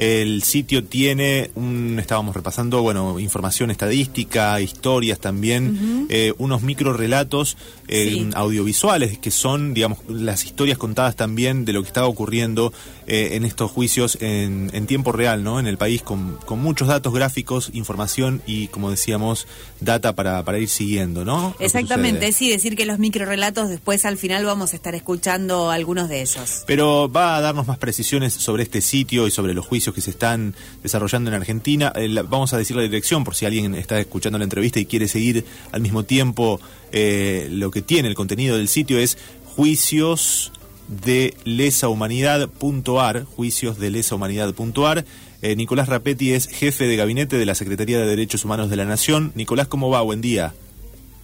El sitio tiene, un, estábamos repasando, bueno, información estadística, historias también, eh, unos micro relatos eh, audiovisuales que son, digamos, las historias contadas también de lo que estaba ocurriendo eh, en estos juicios en, en, tiempo real, ¿no? En el país con, con, muchos datos gráficos, información y, como decíamos, data para, para ir siguiendo, ¿no? Exactamente, sí, decir que los micro relatos después al final vamos a estar escuchando algunos de ellos. Pero va a darnos más precisiones sobre este sitio y sobre los juicios que se están desarrollando en Argentina. Eh, vamos a decir la dirección por si alguien está escuchando la entrevista y quiere seguir al mismo tiempo eh, lo que tiene el contenido del sitio es juicios de lesahumanidad.ar, juicios de lesahumanidad.ar. Eh, Nicolás Rapetti es jefe de gabinete de la Secretaría de Derechos Humanos de la Nación. Nicolás, ¿cómo va? Buen día.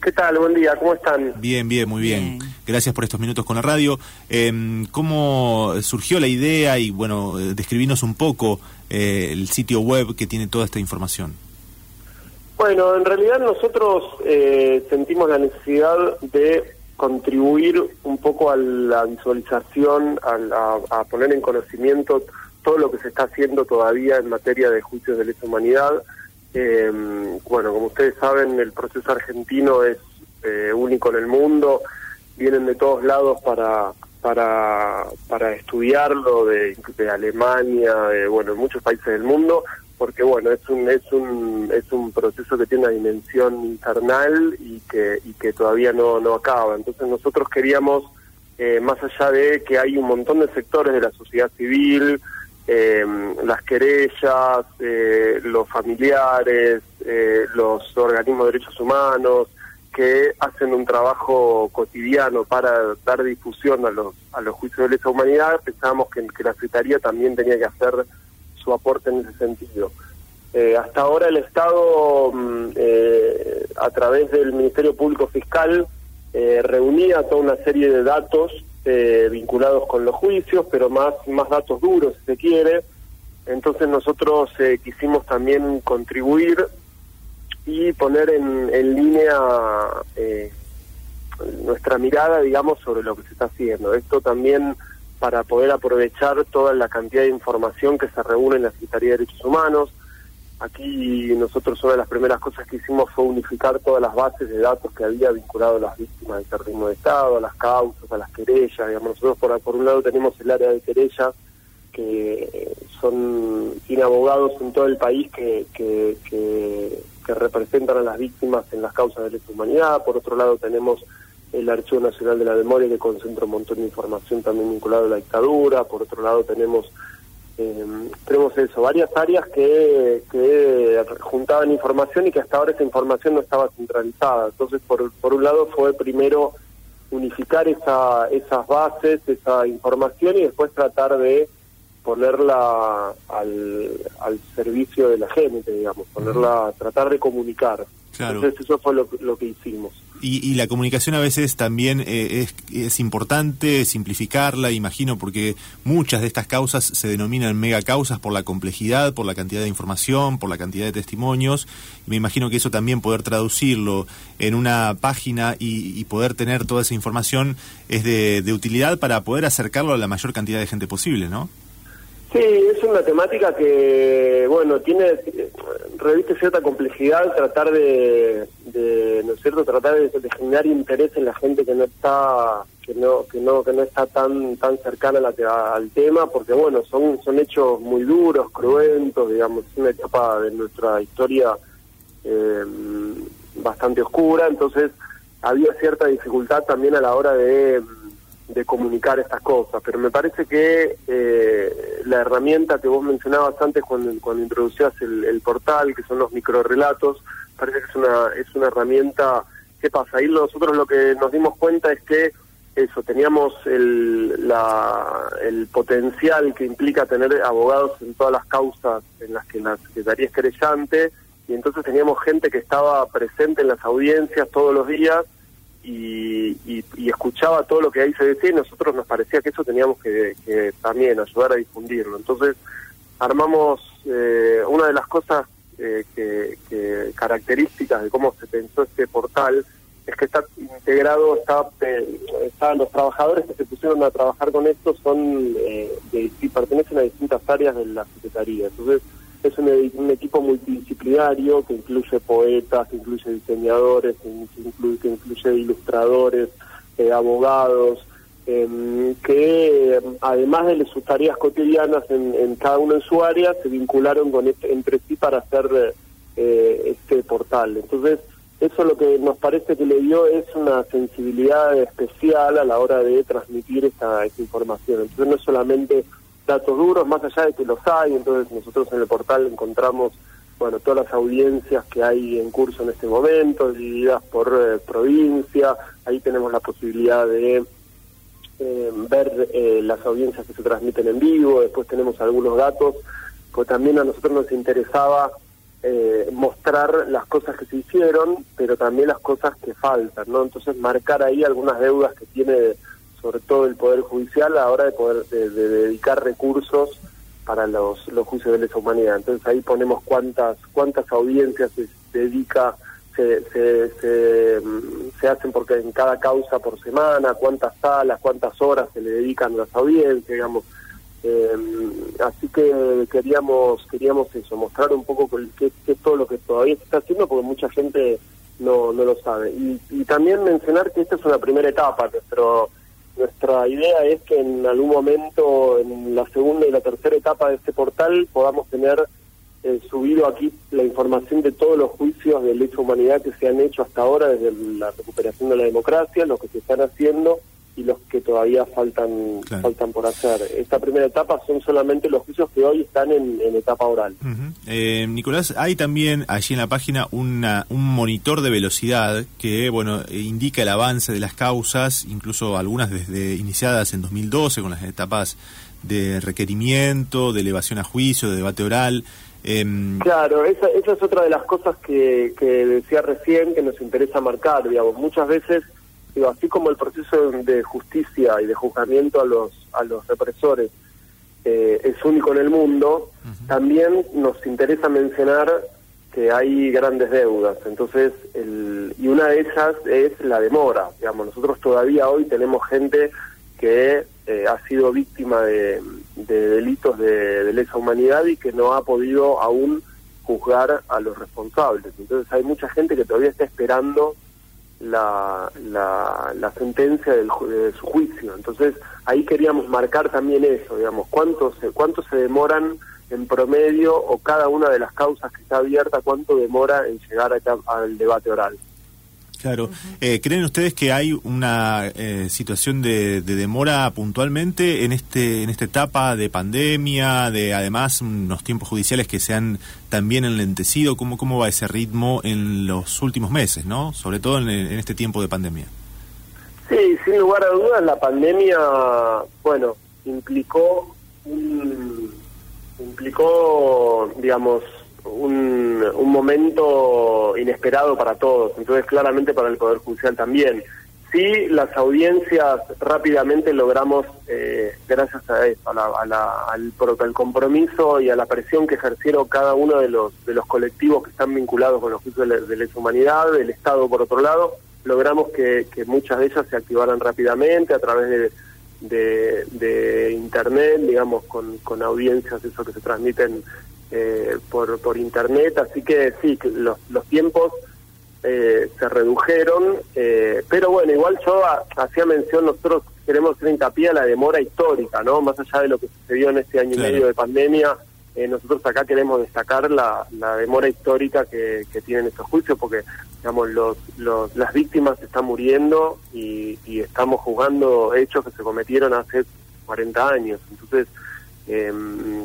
¿Qué tal? Buen día, ¿cómo están? Bien, bien, muy bien. Gracias por estos minutos con la radio. Em, ¿Cómo surgió la idea y, bueno, eh, describinos un poco eh, el sitio web que tiene toda esta información? Bueno, en realidad nosotros eh, sentimos la necesidad de contribuir un poco a la visualización, a, poner en conocimiento todo lo que se está haciendo todavía en materia de juicios de lesa humanidad. Eh, bueno, como ustedes saben, el proceso argentino es eh, único en el mundo, vienen de todos lados para para, para estudiarlo, de, de Alemania, de bueno, muchos países del mundo, porque bueno es un es un es un proceso que tiene una dimensión infernal y que y que todavía no no acaba. Entonces nosotros queríamos eh, más allá de que hay un montón de sectores de la sociedad civil eh, las querellas eh, los familiares los organismos de derechos humanos que hacen un trabajo cotidiano para dar difusión a los a los juicios de lesa humanidad pensábamos que, que la secretaría también tenía que hacer su aporte en ese sentido. Eh, hasta ahora el Estado, mm, eh, a través del Ministerio Público Fiscal, eh, reunía toda una serie de datos vinculados con los juicios, pero más, más datos duros, si se quiere. Entonces nosotros quisimos también contribuir y poner en, en línea nuestra mirada, digamos, sobre lo que se está haciendo. Esto también para poder aprovechar toda la cantidad de información que se reúne en la Secretaría de Derechos Humanos. Aquí nosotros una de las primeras cosas que hicimos fue unificar todas las bases de datos que había vinculado a las víctimas del terrorismo de Estado, a las causas, a las querellas. Digamos, nosotros por, por un lado tenemos el área de querellas, que son tiene abogados en todo el país que, que, que, que representan a las víctimas en las causas de la humanidad. Por otro lado tenemos el Archivo Nacional de la Memoria que concentra un montón de información también vinculada a la dictadura, por otro lado tenemos eh, tenemos eso, varias áreas que, que juntaban información y que hasta ahora esa información no estaba centralizada. Entonces, por, por un lado fue primero unificar esa, esas bases, esa información y después tratar de ponerla al, al servicio de la gente, digamos, ponerla, tratar de comunicar. Entonces eso fue lo, lo que hicimos. Y, la comunicación a veces también eh, es, importante simplificarla, imagino, porque muchas de estas causas se denominan mega causas por la complejidad, por la cantidad de información, por la cantidad de testimonios. me imagino que eso también poder traducirlo en una página y, poder tener toda esa información es de utilidad para poder acercarlo a la mayor cantidad de gente posible, ¿no? Sí, es una temática que, bueno, tiene, reviste cierta complejidad tratar de, ¿no es cierto?, tratar de, generar interés en la gente que no está, que no, que no, que no está tan, tan cercana al tema, porque bueno, son, son hechos muy duros, cruentos, digamos, es una etapa de nuestra historia eh, bastante oscura, entonces había cierta dificultad también a la hora de de comunicar estas cosas, pero me parece que eh, la herramienta que vos mencionabas antes cuando, cuando introducías el, portal, que son los microrelatos, parece que es una, es una herramienta, ¿qué pasa? Ahí nosotros lo que nos dimos cuenta es que eso, teníamos el, la, el potencial que implica tener abogados en todas las causas en las que la Secretaría es querellante, y entonces teníamos gente que estaba presente en las audiencias todos los días, y, escuchaba todo lo que ahí se decía y nosotros nos parecía que eso teníamos que, también ayudar a difundirlo. Entonces armamos eh, una de las cosas eh, que, características de cómo se pensó este portal es que está integrado, está, eh, estaban los trabajadores que se pusieron a trabajar con esto, son eh, de, pertenecen a distintas áreas de la Secretaría. Entonces, es un, equipo multidisciplinario que incluye poetas, que incluye diseñadores, que incluye, ilustradores, eh, abogados, em, que además de sus tareas cotidianas en, cada uno en su área, se vincularon con este, entre sí para hacer este portal. Entonces, eso lo que nos parece que le dio es una sensibilidad especial a la hora de transmitir esta, esta información. Entonces no es solamente datos duros, más allá de que los hay, entonces nosotros en el portal encontramos bueno todas las audiencias que hay en curso en este momento, divididas por eh, provincia, ahí tenemos la posibilidad de eh, ver eh, las audiencias que se transmiten en vivo, después tenemos algunos datos, pues también a nosotros nos interesaba eh, mostrar las cosas que se hicieron, pero también las cosas que faltan, ¿no? Entonces marcar ahí algunas deudas que tiene sobre todo el Poder Judicial a la hora de poder de, dedicar recursos para los, los juicios de lesa humanidad. Entonces ahí ponemos cuántas cuántas audiencias se dedica, se, se, mm, hacen porque en cada causa por semana, cuántas salas, cuántas horas se le dedican a las audiencias, digamos eh, así que queríamos queríamos eso, mostrar un poco qué es todo lo que todavía se está haciendo, porque mucha gente no, no lo sabe. Y, también mencionar que esta es una primera etapa. Nuestro, nuestra idea es que en algún momento, en la segunda y la tercera etapa de este portal, podamos tener eh, subido aquí la información de todos los juicios de lesa humanidad que se han hecho hasta ahora, desde la recuperación de la democracia, los que se están haciendo y los que todavía faltan faltan por hacer. Esta primera etapa son solamente los juicios que hoy están en, etapa oral. eh, Nicolás, hay también allí en la página una, un monitor de velocidad que bueno indica el avance de las causas, incluso algunas desde iniciadas en 2012 con las etapas de requerimiento, de elevación a juicio, de debate oral. Em, claro, esa, esa es otra de las cosas que, que decía recién que nos interesa marcar, digamos, muchas veces así como el proceso de justicia y de juzgamiento a los, a los represores eh, es único en el mundo, también nos interesa mencionar que hay grandes deudas. Entonces, el, y una de ellas es la demora. Digamos, nosotros todavía hoy tenemos gente que eh, ha sido víctima de, delitos de, de lesa humanidad y que no ha podido aún juzgar a los responsables. Entonces hay mucha gente que todavía está esperando la, la, sentencia del, de su juicio. Entonces ahí queríamos marcar también eso, digamos, cuánto se, cuánto se demoran en promedio o cada una de las causas que está abierta, cuánto demora en llegar al debate oral. Claro. Eh, ¿Creen ustedes que hay una eh, situación de, demora puntualmente en este en esta etapa de pandemia, de además unos tiempos judiciales que se han también enlentecido? ¿Cómo, cómo va ese ritmo en los últimos meses, no? Sobre todo en, este tiempo de pandemia. Sí, sin lugar a dudas, la pandemia, bueno, implicó implicó, digamos, un, un momento inesperado para todos, entonces claramente para el Poder Judicial también. Sí, las audiencias rápidamente logramos, eh, gracias a eso, al, compromiso y a la presión que ejercieron cada uno de los, de los colectivos que están vinculados con los juicios de, de lesa humanidad, del Estado por otro lado, logramos que, muchas de ellas se activaran rápidamente a través de, de, Internet, digamos, con, con audiencias eso que se transmiten eh, por, por internet, así que sí, los, los tiempos eh, se redujeron, eh, pero bueno, igual yo hacía mención, nosotros queremos hacer hincapié a la demora histórica, ¿no? Más allá de lo que sucedió en este año y medio de pandemia, nosotros acá queremos destacar la, la demora histórica que, que tienen estos juicios, porque digamos los, los, las víctimas están muriendo y, y estamos juzgando hechos que se cometieron hace 40 años. Entonces, eh,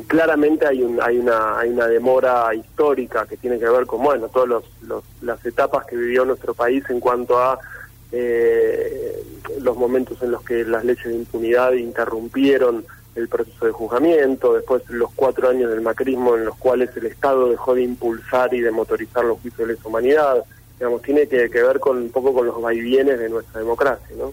claramente hay, un, hay, una, hay una demora histórica que tiene que ver con bueno todas los, las etapas que vivió nuestro país en cuanto a eh, los momentos en los que las leyes de impunidad interrumpieron el proceso de juzgamiento, después los cuatro años del macrismo en los cuales el Estado dejó de impulsar y de motorizar los juicios de lesa humanidad, digamos, tiene que, que ver con un poco con los vaivienes de nuestra democracia, ¿no?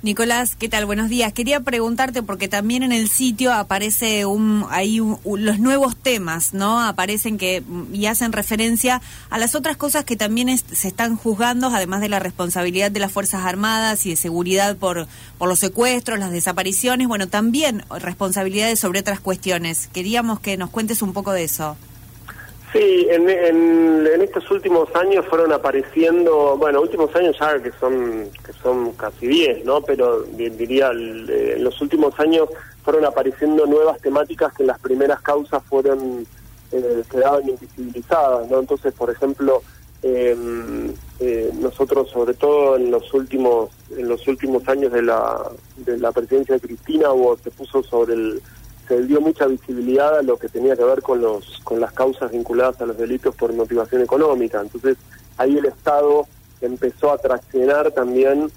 Nicolás, ¿qué tal? Buenos días. Quería preguntarte porque también en el sitio aparece un, ahí los nuevos temas, ¿no? Aparecen que y hacen referencia a las otras cosas que también se están juzgando, además de la responsabilidad de las Fuerzas Armadas y de seguridad por, por los secuestros, las desapariciones, bueno, también responsabilidades sobre otras cuestiones. Queríamos que nos cuentes un poco de eso. Sí, en, en, estos últimos años fueron apareciendo, bueno, últimos años ya que son que son casi 10, ¿no? Pero diría, en los últimos años fueron apareciendo nuevas temáticas que las primeras causas fueron eh, quedaban invisibilizadas, ¿no? Entonces, por ejemplo, em, eh, nosotros, sobre todo en los últimos en los últimos años de la de la presidencia de Cristina, hubo, se puso sobre el se dio mucha visibilidad a lo que tenía que ver con los con las causas vinculadas a los delitos por motivación económica. Entonces ahí el Estado empezó a traccionar también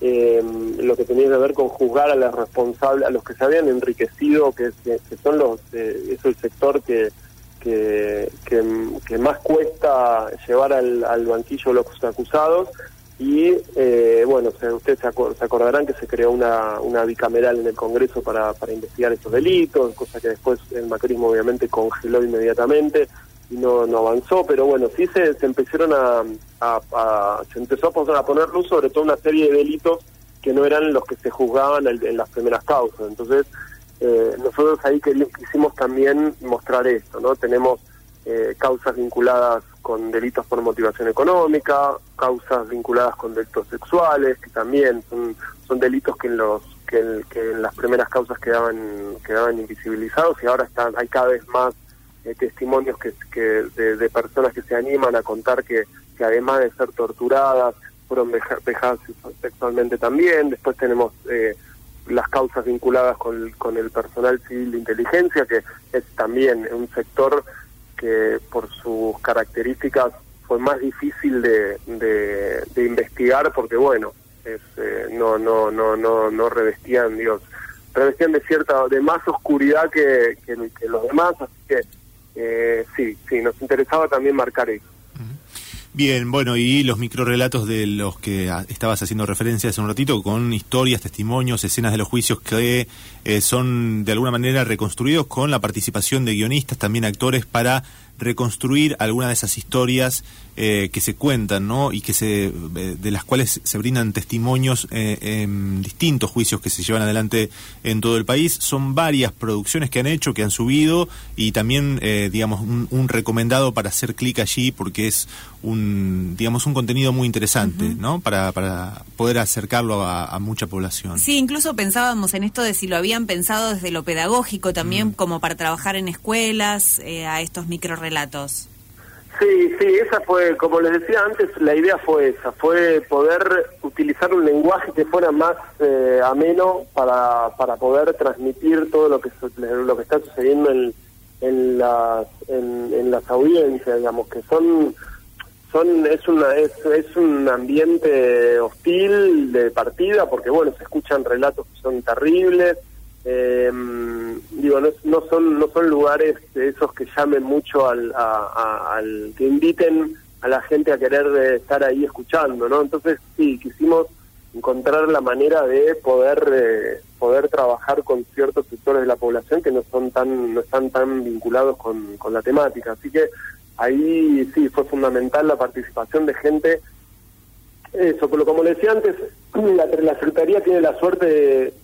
eh, lo que tenía que ver con juzgar a los responsables, a los que se habían enriquecido, que, son los eh, es el sector que que, que, más cuesta llevar al, al banquillo los acusados y eh, bueno, ustedes se, acordarán que se creó una, una bicameral en el Congreso para, para investigar estos delitos, cosa que después el macrismo obviamente congeló inmediatamente y no, no avanzó, pero bueno, sí se, se empezaron a, a, se empezó a poner, luz sobre todo una serie de delitos que no eran los que se juzgaban en, las primeras causas. Entonces, eh, nosotros ahí quisimos también mostrar esto, ¿no? Tenemos eh, causas vinculadas con delitos por motivación económica, causas vinculadas con delitos sexuales, que también son, son delitos que en los que, en las primeras causas quedaban quedaban invisibilizados y ahora están hay cada vez más eh, testimonios que, de, personas que se animan a contar que, que además de ser torturadas fueron vejadas sexualmente también. Después tenemos eh, las causas vinculadas con, con el personal civil de inteligencia, que es también un sector que por sus características fue más difícil de, de, investigar porque bueno es, eh, no no no no no revestían Dios revestían de cierta de más oscuridad que, que, los demás así que eh, sí sí nos interesaba también marcar eso Bien, bueno, y los microrelatos de los que estabas haciendo referencia hace un ratito, con historias, testimonios, escenas de los juicios que eh, son de alguna manera reconstruidos con la participación de guionistas, también actores, para reconstruir alguna de esas historias eh, que se cuentan, ¿no? Y que se, eh, de las cuales se brindan testimonios eh, en distintos juicios que se llevan adelante en todo el país. Son varias producciones que han hecho, que han subido y también, digamos, un, recomendado para hacer clic allí porque es un, digamos, un contenido muy interesante, ¿no? Para, para poder acercarlo a, mucha población. Sí, incluso pensábamos en esto de si lo habían pensado desde lo pedagógico también, como para trabajar en escuelas, a estos micro relatos. Sí, sí, esa fue, como les decía antes, la idea fue esa, fue poder utilizar un lenguaje que fuera más eh, ameno para, para poder transmitir todo lo que lo que está sucediendo en, en las en, las audiencias, digamos, que son son es una es, es un ambiente hostil de partida porque bueno se escuchan relatos que son terribles eh, digo, no, son no son lugares esos que llamen mucho al, al que inviten a la gente a querer eh, estar ahí escuchando, ¿no? Entonces sí, quisimos encontrar la manera de poder eh, poder trabajar con ciertos sectores de la población que no son tan no están tan vinculados con, con la temática, así que ahí sí fue fundamental la participación de gente eso, pero como le decía antes, la, la Secretaría tiene la suerte de,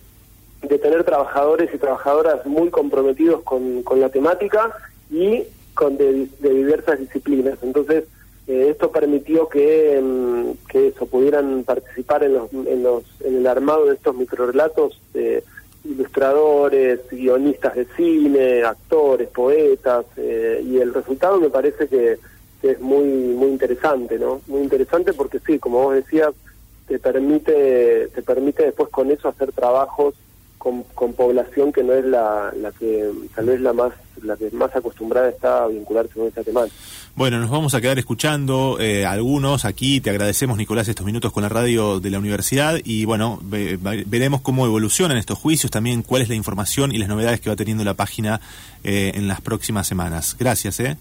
de tener trabajadores y trabajadoras muy comprometidos con, con la temática y con de, diversas disciplinas. Entonces, eh, esto permitió que, mm, que eso pudieran participar en, los, en, los, en el armado de estos microrelatos eh, ilustradores, guionistas de cine, actores, poetas, eh, y el resultado me parece que, que, es muy muy interesante, ¿no? Muy interesante porque sí, como vos decías, te permite te permite después con eso hacer trabajos con, población que no es la, la que tal vez la más la que más acostumbrada está a vincularse con esta temática. Bueno, nos vamos a quedar escuchando eh, algunos aquí. Te agradecemos, Nicolás, estos minutos con la radio de la universidad y bueno, veremos cómo evolucionan estos juicios, también cuál es la información y las novedades que va teniendo la página eh, en las próximas semanas. Gracias, ¿eh?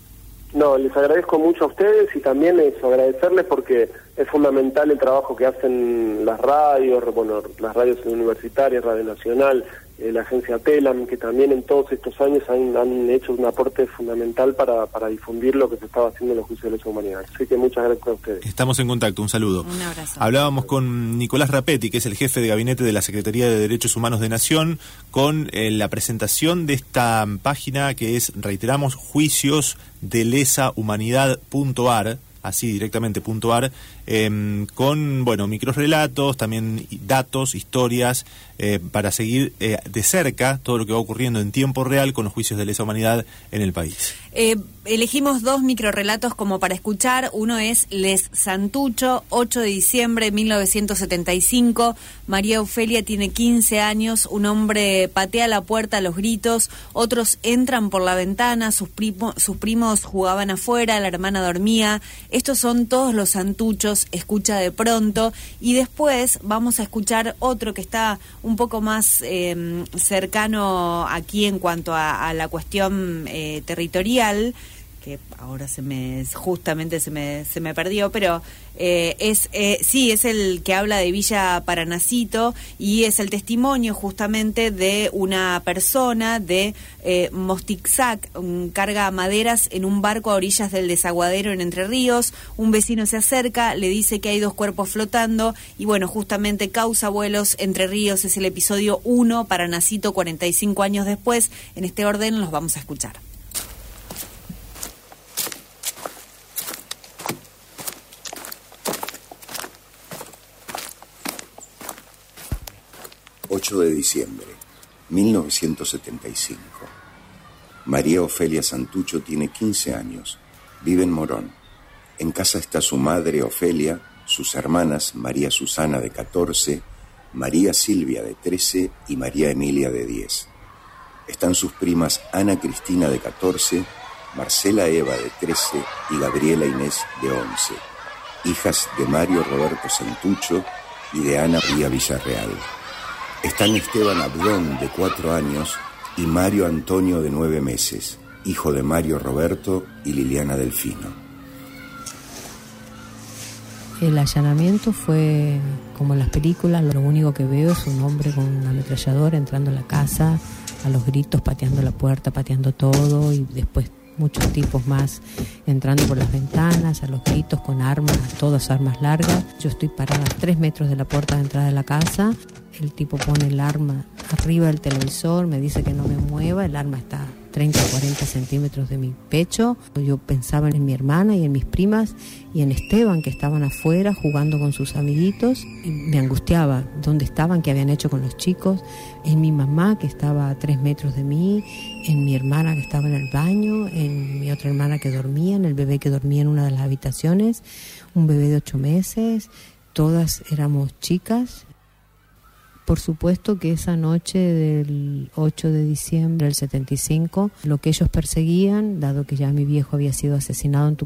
No, les agradezco mucho a ustedes y también eso, agradecerles porque es fundamental el trabajo que hacen las radios, bueno, las radios universitarias, Radio Nacional, la agencia TELAM, que también en todos estos años han, hecho un aporte fundamental para, para, difundir lo que se estaba haciendo en los juicios de lesa humanidad. Así que muchas gracias a ustedes. Estamos en contacto, un saludo. Un abrazo. Hablábamos con Nicolás Rapetti, que es el jefe de gabinete de la Secretaría de Derechos Humanos de Nación, con eh, la presentación de esta página que es, reiteramos, juicios de lesahumanidad.ar así directamente puntuar, eh, con bueno microrelatos, también datos, historias, eh, para seguir eh, de cerca todo lo que va ocurriendo en tiempo real con los juicios de lesa humanidad en el país. Eh, elegimos dos microrelatos como para escuchar. Uno es Les Santucho, 8 de diciembre de 1975. María Ofelia tiene 15 años. Un hombre patea la puerta a los gritos. Otros entran por la ventana. Sus, primos jugaban afuera. La hermana dormía. Estos son todos los santuchos. Escucha de pronto. Y después vamos a escuchar otro que está un poco más em, cercano aquí en cuanto a, la cuestión eh, territorial que ahora se me justamente se me, se me perdió, pero eh, es eh, sí es el que habla de Villa Paranacito y es el testimonio justamente de una persona de eh, Mostixac, carga maderas en un barco a orillas del desaguadero en Entre Ríos. Un vecino se acerca, le dice que hay dos cuerpos flotando y bueno, justamente causa vuelos Entre Ríos es el episodio 1, Paranacito 45 años después. En este orden los vamos a escuchar. 8 de diciembre, 1975. María Ofelia Santucho tiene 15 años, vive en Morón. En casa está su madre Ofelia, sus hermanas María Susana de 14, María Silvia de 13 y María Emilia de 10. Están sus primas Ana Cristina de 14, Marcela Eva de 13 y Gabriela Inés de 11, hijas de Mario Roberto Santucho y de Ana María Villarreal. Están Esteban Abdón, de cuatro años, y Mario Antonio, de nueve meses, hijo de Mario Roberto y Liliana Delfino. El allanamiento fue como en las películas, lo único que veo es un hombre con una ametralladora entrando a la casa, a los gritos, pateando la puerta, pateando todo y después muchos tipos más entrando por las ventanas, a los gritos con armas, todas armas largas. Yo estoy parada tres metros de la puerta de entrada de la casa. El tipo pone el arma arriba del televisor, me dice que no me mueva, el arma está 30 o 40 centímetros de mi pecho. Yo pensaba en mi hermana y en mis primas y en Esteban que estaban afuera jugando con sus amiguitos. Me angustiaba dónde estaban, qué habían hecho con los chicos, en mi mamá que estaba a 3 metros de mí, en mi hermana que estaba en el baño, en mi otra hermana que dormía, en el bebé que dormía en una de las habitaciones, un bebé de 8 meses, todas éramos chicas, por supuesto que esa noche del 8 de diciembre del 75, lo que ellos perseguían, dado que ya mi viejo había sido asesinado en Tucumán,